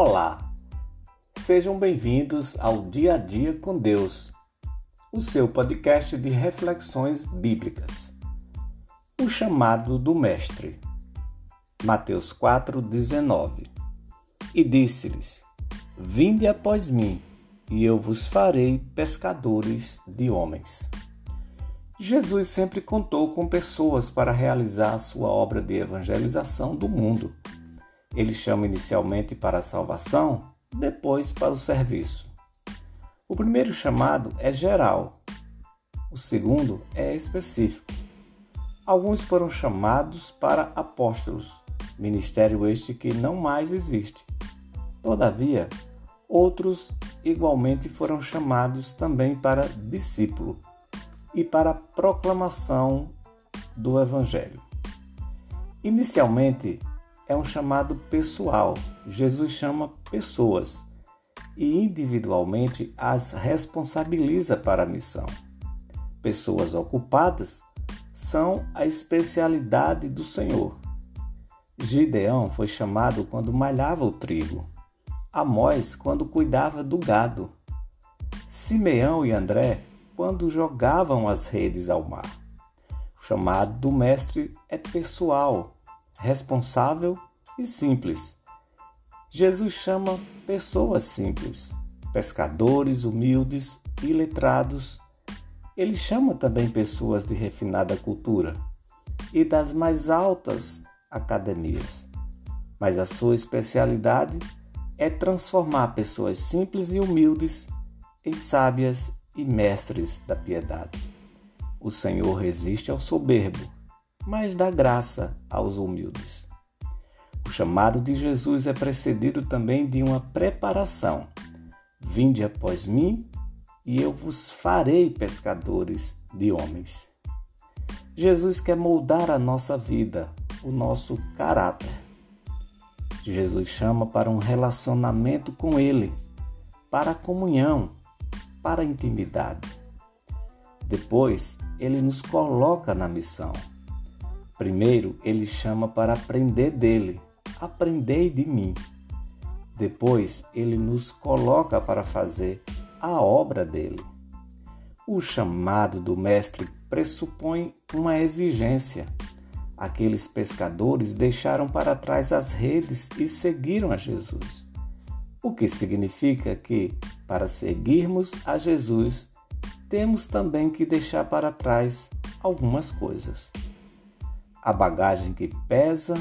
Olá, sejam bem-vindos ao Dia a Dia com Deus, o seu podcast de reflexões bíblicas. O chamado do Mestre, Mateus 4,19. E disse-lhes: Vinde após mim, e eu vos farei pescadores de homens. Jesus sempre contou com pessoas para realizar a sua obra de evangelização do mundo. Ele chama inicialmente para a salvação, depois para o serviço. O primeiro chamado é geral, o segundo é específico. Alguns foram chamados para apóstolos, ministério este que não mais existe. Todavia, outros igualmente foram chamados também para discípulo e para proclamação do Evangelho. Inicialmente, é um chamado pessoal. Jesus chama pessoas e individualmente as responsabiliza para a missão. Pessoas ocupadas são a especialidade do Senhor. Gideão foi chamado quando malhava o trigo, Amós quando cuidava do gado, Simeão e André quando jogavam as redes ao mar. O chamado do mestre é pessoal, responsável e simples. Jesus chama pessoas simples, pescadores humildes e letrados. Ele chama também pessoas de refinada cultura e das mais altas academias. Mas a sua especialidade é transformar pessoas simples e humildes em sábias e mestres da piedade. O Senhor resiste ao soberbo, mas dá graça aos humildes. O chamado de Jesus é precedido também de uma preparação. Vinde após mim, e eu vos farei pescadores de homens. Jesus quer moldar a nossa vida, o nosso caráter. Jesus chama para um relacionamento com Ele, para a comunhão, para a intimidade. Depois, ele nos coloca na missão. Primeiro, ele chama para aprender dele. Aprendei de mim. Depois, ele nos coloca para fazer a obra dele. O chamado do Mestre pressupõe uma exigência. Aqueles pescadores deixaram para trás as redes e seguiram a Jesus o que significa que, para seguirmos a Jesus, temos também que deixar para trás algumas coisas. A bagagem que pesa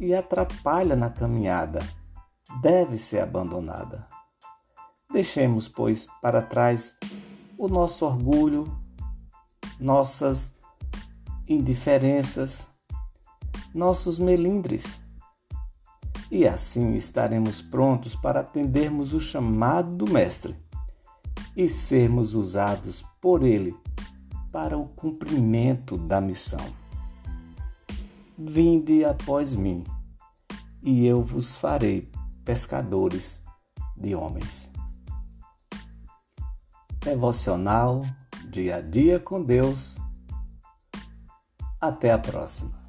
e atrapalha na caminhada deve ser abandonada. Deixemos, pois, para trás o nosso orgulho, nossas indiferenças, nossos melindres e assim estaremos prontos para atendermos o chamado do Mestre e sermos usados por Ele para o cumprimento da missão. Vinde após mim, e eu vos farei pescadores de homens. Devocional Dia a Dia com Deus. Até a próxima.